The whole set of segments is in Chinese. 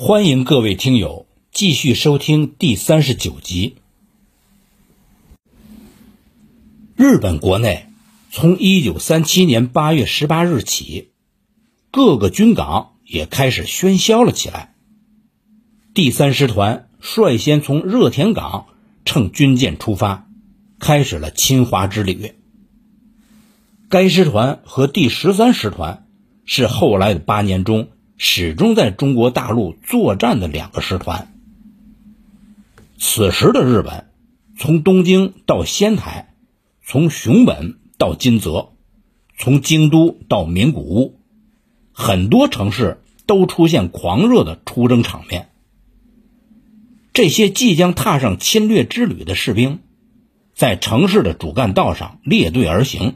欢迎各位听友继续收听第三十九集。日本国内从一九三七年八月十八日起，各个军港也开始喧嚣了起来。第三师团率先从热田港乘军舰出发，开始了侵华之旅。该师团和第十三师团是后来的八年中。始终在中国大陆作战的两个师团。此时的日本，从东京到仙台，从熊本到金泽，从京都到名古屋，很多城市都出现狂热的出征场面。这些即将踏上侵略之旅的士兵，在城市的主干道上列队而行，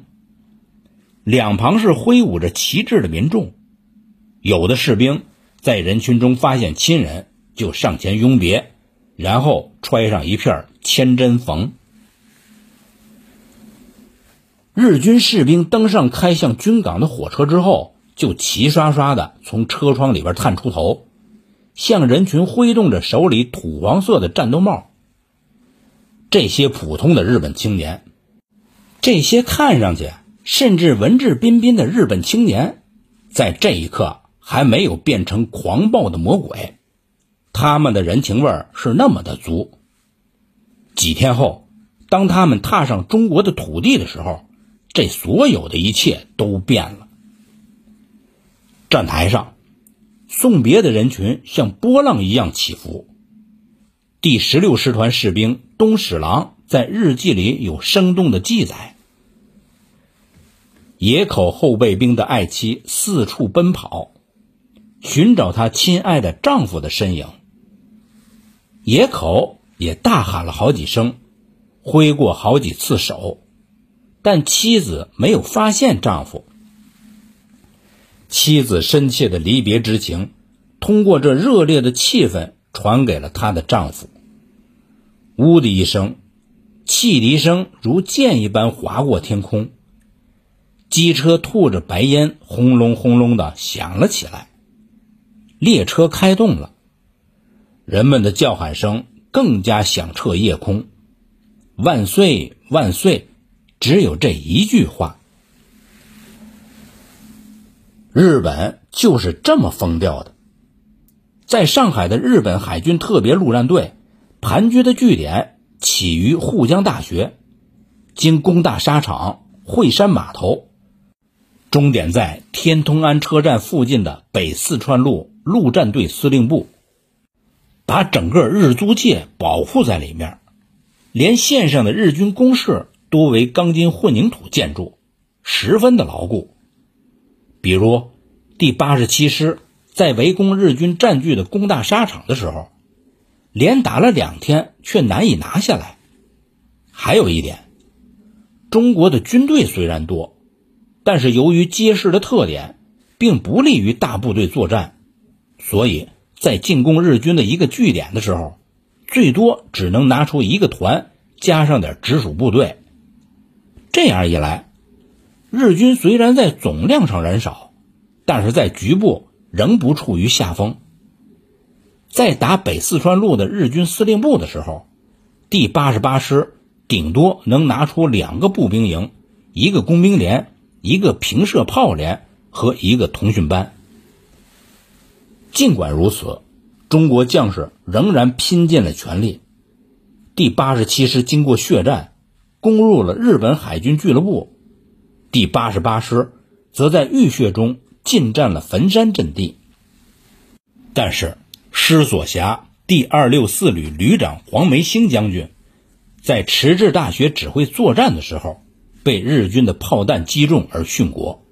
两旁是挥舞着旗帜的民众。有的士兵在人群中发现亲人，就上前拥别，然后揣上一片千针缝。日军士兵登上开向军港的火车之后，就齐刷刷的从车窗里边探出头，向人群挥动着手里土黄色的战斗帽。这些普通的日本青年，这些看上去甚至文质彬彬的日本青年，在这一刻。还没有变成狂暴的魔鬼，他们的人情味是那么的足。几天后，当他们踏上中国的土地的时候，这所有的一切都变了。站台上，送别的人群像波浪一样起伏。第十六师团士兵东史郎在日记里有生动的记载：野口后备兵的爱妻四处奔跑。寻找她亲爱的丈夫的身影，野口也大喊了好几声，挥过好几次手，但妻子没有发现丈夫。妻子深切的离别之情，通过这热烈的气氛传给了她的丈夫。呜的一声，汽笛声如箭一般划过天空，机车吐着白烟，轰隆轰隆的响了起来。列车开动了，人们的叫喊声更加响彻夜空。万岁，万岁！只有这一句话。日本就是这么疯掉的。在上海的日本海军特别陆战队盘踞的据点起于沪江大学，经工大沙场、惠山码头，终点在天通庵车站附近的北四川路。陆战队司令部把整个日租界保护在里面，连线上的日军工事多为钢筋混凝土建筑，十分的牢固。比如第八十七师在围攻日军占据的工大沙场的时候，连打了两天却难以拿下来。还有一点，中国的军队虽然多，但是由于街市的特点，并不利于大部队作战。所以在进攻日军的一个据点的时候，最多只能拿出一个团，加上点直属部队。这样一来，日军虽然在总量上人少，但是在局部仍不处于下风。在打北四川路的日军司令部的时候，第八十八师顶多能拿出两个步兵营、一个工兵连、一个平射炮连和一个通讯班。尽管如此，中国将士仍然拼尽了全力。第八十七师经过血战，攻入了日本海军俱乐部；第八十八师则在浴血中进占了坟山阵地。但是，师所辖第二六四旅旅长黄梅兴将军在迟滞大学指挥作战的时候，被日军的炮弹击中而殉国。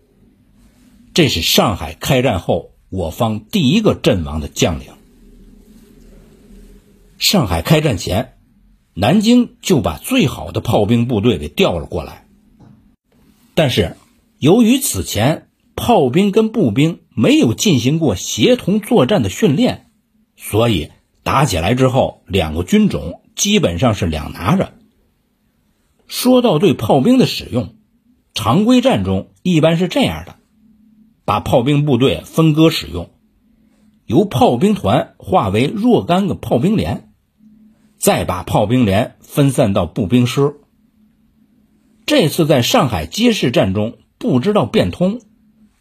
这是上海开战后。我方第一个阵亡的将领。上海开战前，南京就把最好的炮兵部队给调了过来。但是，由于此前炮兵跟步兵没有进行过协同作战的训练，所以打起来之后，两个军种基本上是两拿着。说到对炮兵的使用，常规战中一般是这样的。把炮兵部队分割使用，由炮兵团化为若干个炮兵连，再把炮兵连分散到步兵师。这次在上海街市战中不知道变通，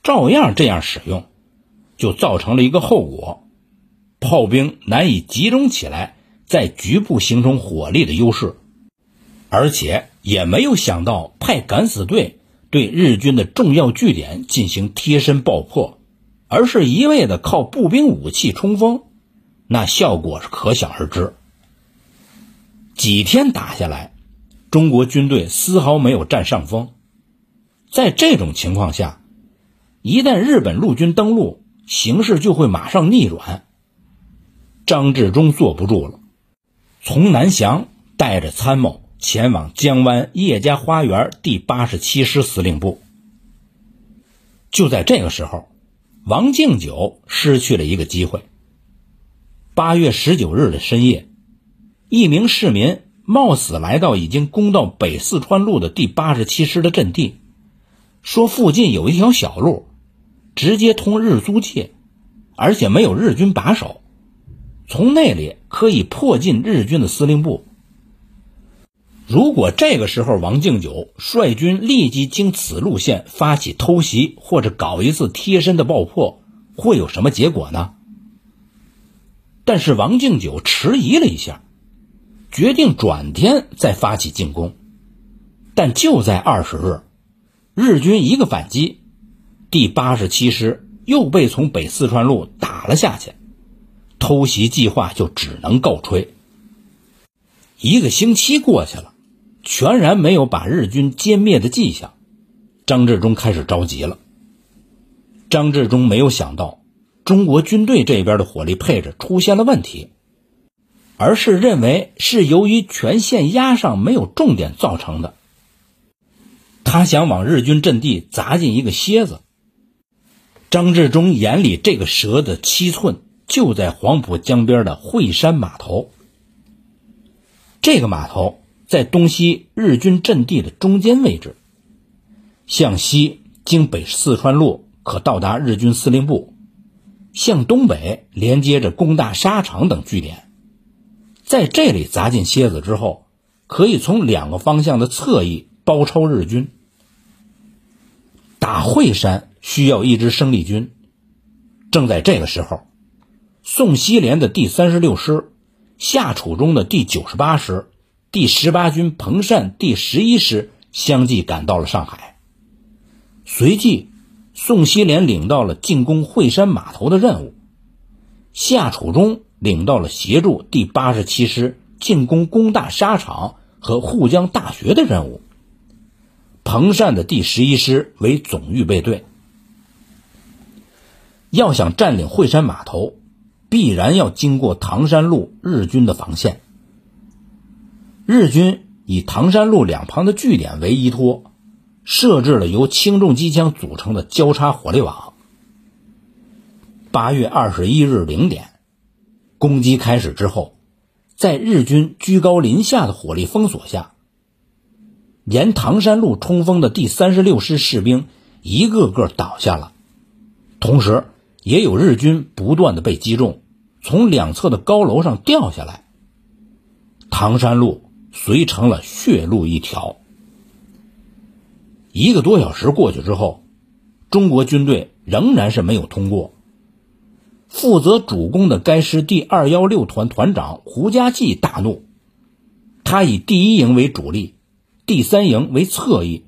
照样这样使用，就造成了一个后果：炮兵难以集中起来，在局部形成火力的优势，而且也没有想到派敢死队对日军的重要据点进行贴身爆破。而是一味的靠步兵武器冲锋，那效果是可想而知。几天打下来，中国军队丝毫没有占上风。在这种情况下，一旦日本陆军登陆，形势就会马上逆转。张治中坐不住了，从南翔带着参谋前往江湾叶家花园第八十七师司令部。就在这个时候。王敬久失去了一个机会。八月十九日的深夜，一名市民冒死来到已经攻到北四川路的第八十七师的阵地，说附近有一条小路，直接通日租界，而且没有日军把守，从那里可以迫近日军的司令部。如果这个时候王敬久率军立即经此路线发起偷袭，或者搞一次贴身的爆破，会有什么结果呢？但是王敬久迟疑了一下，决定转天再发起进攻。但就在二十日，日军一个反击，第八十七师又被从北四川路打了下去，偷袭计划就只能告吹。一个星期过去了。全然没有把日军歼灭的迹象，张治中开始着急了。张治中没有想到中国军队这边的火力配置出现了问题，而是认为是由于全线压上没有重点造成的。他想往日军阵地砸进一个蝎子。张治中眼里这个蛇的七寸就在黄浦江边的惠山码头，这个码头。在东西日军阵地的中间位置，向西经北四川路可到达日军司令部，向东北连接着工大沙场等据点。在这里砸进蝎子之后，可以从两个方向的侧翼包抄日军。打惠山需要一支生力军，正在这个时候，宋希濂的第三十六师、夏楚中的第九十八师。第十八军彭善第十一师相继赶到了上海，随即宋希濂领到了进攻惠山码头的任务，夏楚中领到了协助第八十七师进攻工大沙场和沪江大学的任务。彭善的第十一师为总预备队，要想占领惠山码头，必然要经过唐山路日军的防线。日军以唐山路两旁的据点为依托，设置了由轻重机枪组成的交叉火力网。八月二十一日零点，攻击开始之后，在日军居高临下的火力封锁下，沿唐山路冲锋的第三十六师士兵一个个倒下了，同时也有日军不断的被击中，从两侧的高楼上掉下来。唐山路。遂成了血路一条。一个多小时过去之后，中国军队仍然是没有通过。负责主攻的该师第二幺六团团长胡家骥大怒，他以第一营为主力，第三营为侧翼，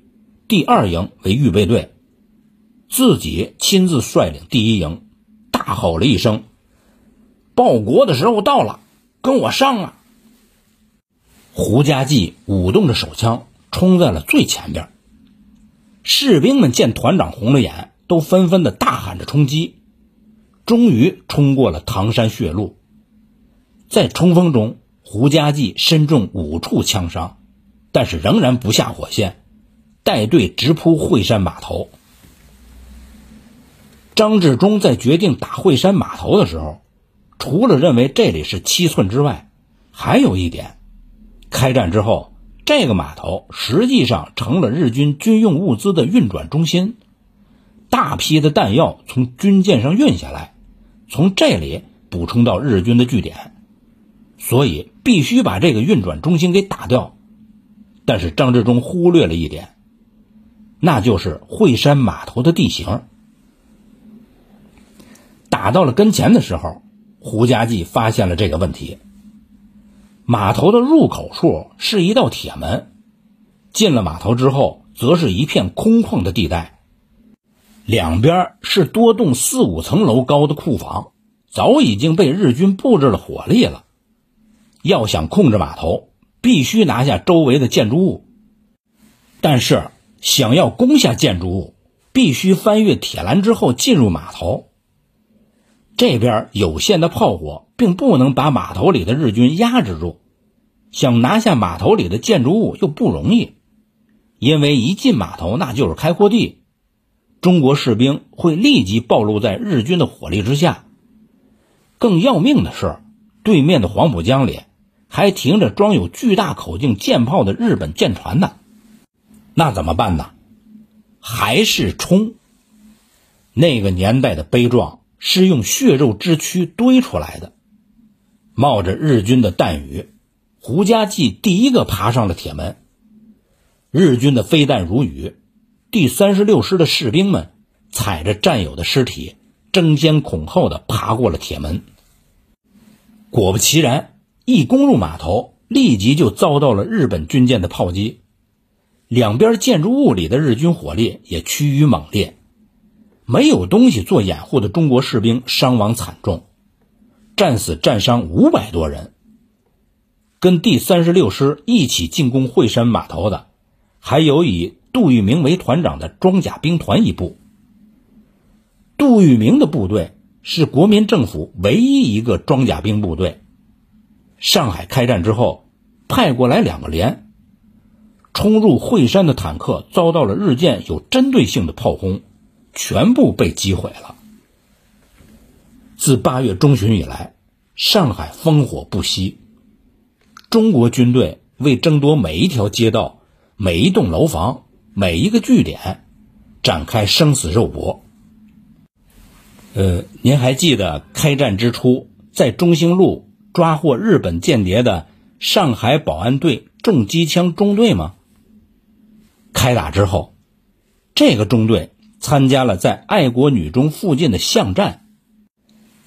第二营为预备队，自己亲自率领第一营，大吼了一声：“报国的时候到了，跟我上啊！”胡家骥舞动着手枪，冲在了最前边。士兵们见团长红了眼，都纷纷的大喊着冲击。终于冲过了唐山血路。在冲锋中，胡家骥身中五处枪伤，但是仍然不下火线，带队直扑惠山码头。张治中在决定打惠山码头的时候，除了认为这里是七寸之外，还有一点。开战之后，这个码头实际上成了日军军用物资的运转中心，大批的弹药从军舰上运下来，从这里补充到日军的据点，所以必须把这个运转中心给打掉。但是张治中忽略了一点，那就是惠山码头的地形。打到了跟前的时候，胡家骥发现了这个问题。码头的入口处是一道铁门，进了码头之后，则是一片空旷的地带，两边是多栋四五层楼高的库房，早已经被日军布置了火力了。要想控制码头，必须拿下周围的建筑物，但是想要攻下建筑物，必须翻越铁栏之后进入码头。这边有限的炮火并不能把码头里的日军压制住，想拿下码头里的建筑物又不容易，因为一进码头那就是开阔地，中国士兵会立即暴露在日军的火力之下。更要命的是，对面的黄浦江里还停着装有巨大口径舰炮的日本舰船呢，那怎么办呢？还是冲？那个年代的悲壮。是用血肉之躯堆出来的。冒着日军的弹雨，胡家骥第一个爬上了铁门。日军的飞弹如雨，第三十六师的士兵们踩着战友的尸体，争先恐后的爬过了铁门。果不其然，一攻入码头，立即就遭到了日本军舰的炮击，两边建筑物里的日军火力也趋于猛烈。没有东西做掩护的中国士兵伤亡惨重，战死战伤五百多人。跟第三十六师一起进攻惠山码头的，还有以杜聿明为团长的装甲兵团一部。杜聿明的部队是国民政府唯一一个装甲兵部队。上海开战之后，派过来两个连，冲入惠山的坦克遭到了日舰有针对性的炮轰。全部被击毁了。自八月中旬以来，上海烽火不息。中国军队为争夺每一条街道、每一栋楼房、每一个据点，展开生死肉搏。呃，您还记得开战之初在中兴路抓获日本间谍的上海保安队重机枪中队吗？开打之后，这个中队。参加了在爱国女中附近的巷战，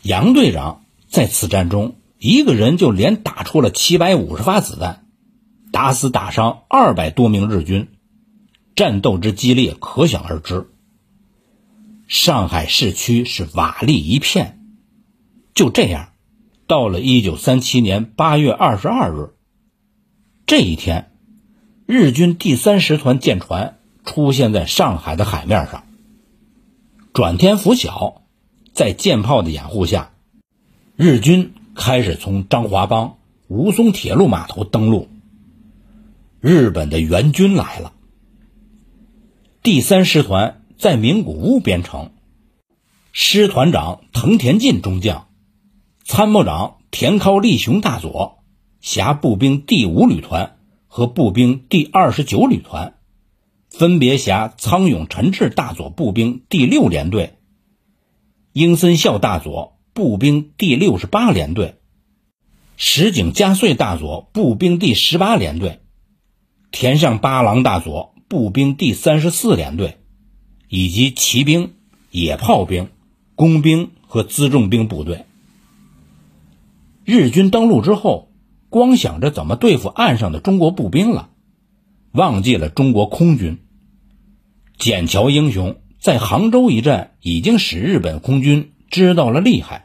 杨队长在此战中一个人就连打出了七百五十发子弹，打死打伤二百多名日军，战斗之激烈可想而知。上海市区是瓦砾一片。就这样，到了一九三七年八月二十二日，这一天，日军第三师团舰船出现在上海的海面上。转天拂晓，在舰炮的掩护下，日军开始从张华浜、吴淞铁路码头登陆。日本的援军来了。第三师团在名古屋编成，师团长藤田进中将，参谋长田尻利雄大佐，辖步兵第五旅团和步兵第二十九旅团。分别辖苍勇陈志大佐步兵第六联队、英森孝大佐步兵第六十八联队、石井加穗大佐步兵第十八联队、田上八郎大佐步兵第三十四联队，以及骑兵、野炮兵、工兵和辎重兵部队。日军登陆之后，光想着怎么对付岸上的中国步兵了，忘记了中国空军。笕桥英雄在杭州一战已经使日本空军知道了厉害。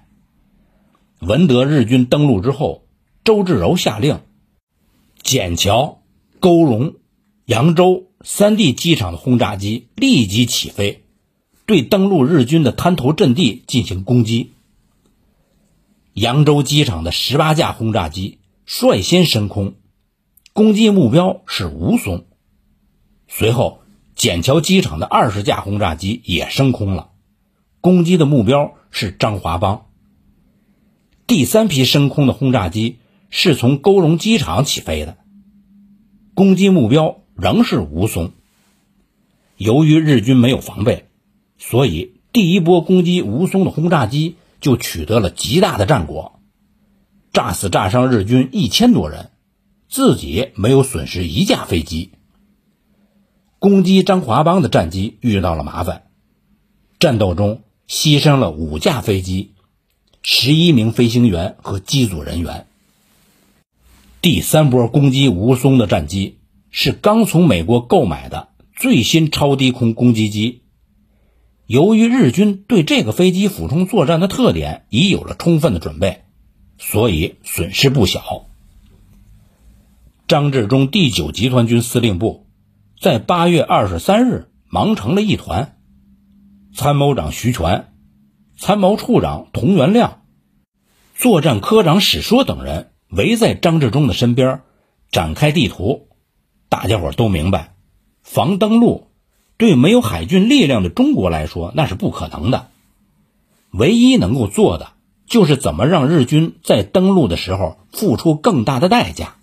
闻得日军登陆之后，周至柔下令，笕桥、沟荣、扬州三地机场的轰炸机立即起飞，对登陆日军的滩头阵地进行攻击。扬州机场的十八架轰炸机率先升空，攻击目标是吴淞，随后。笕桥机场的二十架轰炸机也升空了，攻击的目标是张华浜。第三批升空的轰炸机是从沟荣机场起飞的，攻击目标仍是吴淞。由于日军没有防备，所以第一波攻击吴淞的轰炸机就取得了极大的战果，炸死炸伤日军一千多人，自己没有损失一架飞机。攻击张华邦的战机遇到了麻烦，战斗中牺牲了五架飞机、十一名飞行员和机组人员。第三波攻击吴淞的战机是刚从美国购买的最新超低空攻击机。由于日军对这个飞机俯冲作战的特点已有了充分的准备，所以损失不小。张治中第九集团军司令部在八月二十三日忙成了一团，参谋长徐全、参谋处长童元亮、作战科长史说等人。围在张治中的身边，展开地图。大家伙都明白，防登陆对没有海军力量的中国来说那是不可能的。唯一能够做的，就是怎么让日军在登陆的时候付出更大的代价。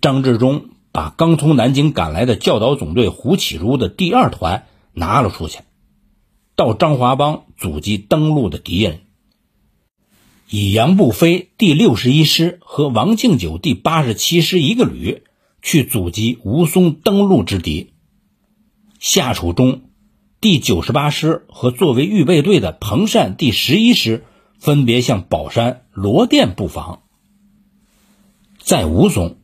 张治中把刚从南京赶来的教导总队胡启如的第二团拿了出去，到张华帮阻击登陆的敌人。以杨步飞第六十一师和王敬久第八十七师一个旅去阻击吴淞登陆之敌。夏楚中第九十八师和作为预备队的彭善第十一师分别向宝山、罗店布防。在吴淞，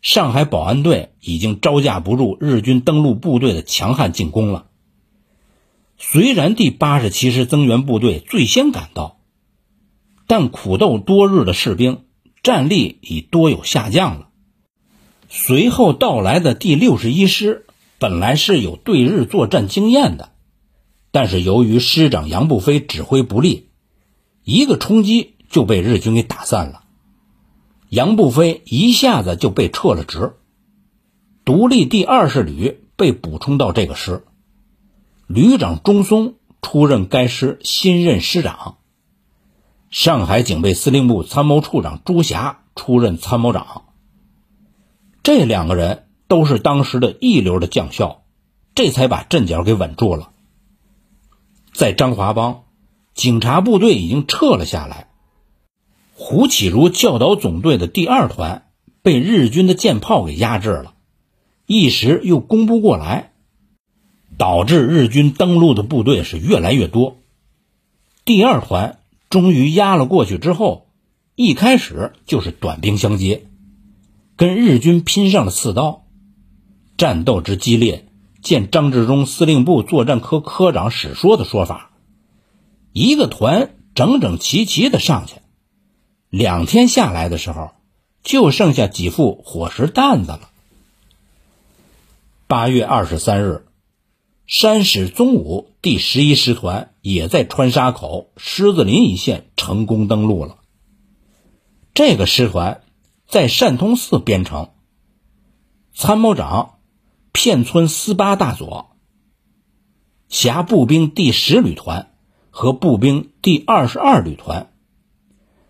上海保安队已经招架不住日军登陆部队的强悍进攻了。虽然第八十七师增援部队最先赶到。但苦斗多日的士兵战力已多有下降了。随后到来的第六十一师本来是有对日作战经验的，但是由于师长杨步飞指挥不力，一个冲击就被日军给打散了。杨步飞一下子就被撤了职，独立第二十旅被补充到这个师，旅长钟松出任该师新任师长。上海警备司令部参谋处长朱霞出任参谋长。这两个人都是当时的一流的将校，这才把阵脚给稳住了。在张华帮，警察部队已经撤了下来，胡启如教导总队的第二团被日军的舰炮给压制了，一时又攻不过来，导致日军登陆的部队是越来越多。第二团。终于压了过去之后，一开始就是短兵相接，跟日军拼上了刺刀，战斗之激烈，见张治中司令部作战科科长史说的说法，一个团整整齐齐的上去，两天下来的时候，就剩下几副伙食担子了。八月二十三日。山史宗武第十一师团也在川沙口、狮子林一线成功登陆了。这个师团在善通寺编成，参谋长片村斯八大佐，辖步兵第十旅团和步兵第二十二旅团，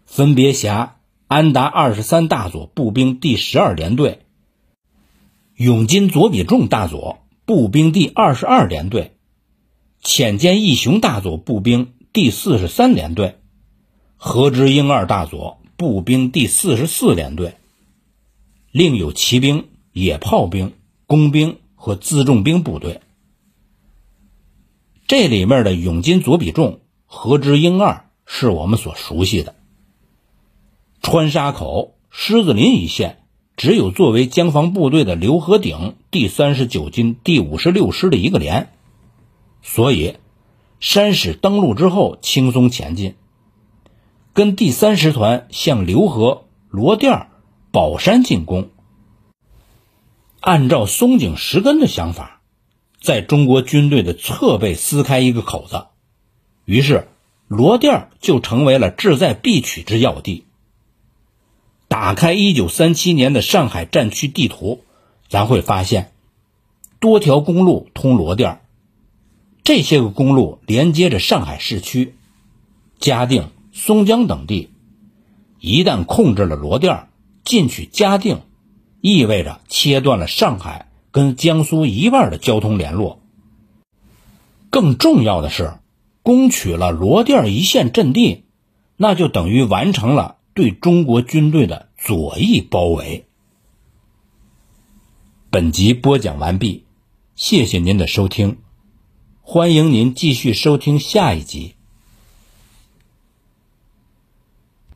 分别辖安达二十三大佐步兵第十二联队、永金左比仲大佐。步兵第二十二联队，浅间义雄大佐步兵第四十三联队，何之英二大佐步兵第四十四联队，另有骑兵、野炮兵、工兵和辎重兵部队。这里面的永金左比仲、何之英二是我们所熟悉的。川沙口、狮子林一线。只有作为江防部队的刘和鼎第三十九军第五十六师的一个连，所以山史登陆之后轻松前进，跟第三师团向刘河、罗店、宝山进攻。按照松井石根的想法，在中国军队的侧背撕开一个口子，于是罗店就成为了志在必取之要地。打开一九三七年的上海战区地图，咱会发现多条公路通罗店这些个公路连接着上海市区、嘉定、松江等地。一旦控制了罗店进取嘉定，意味着切断了上海跟江苏一半的交通联络。更重要的是，攻取了罗店一线阵地，那就等于完成了对中国军队的左翼包围。本集播讲完毕，谢谢您的收听，欢迎您继续收听下一集。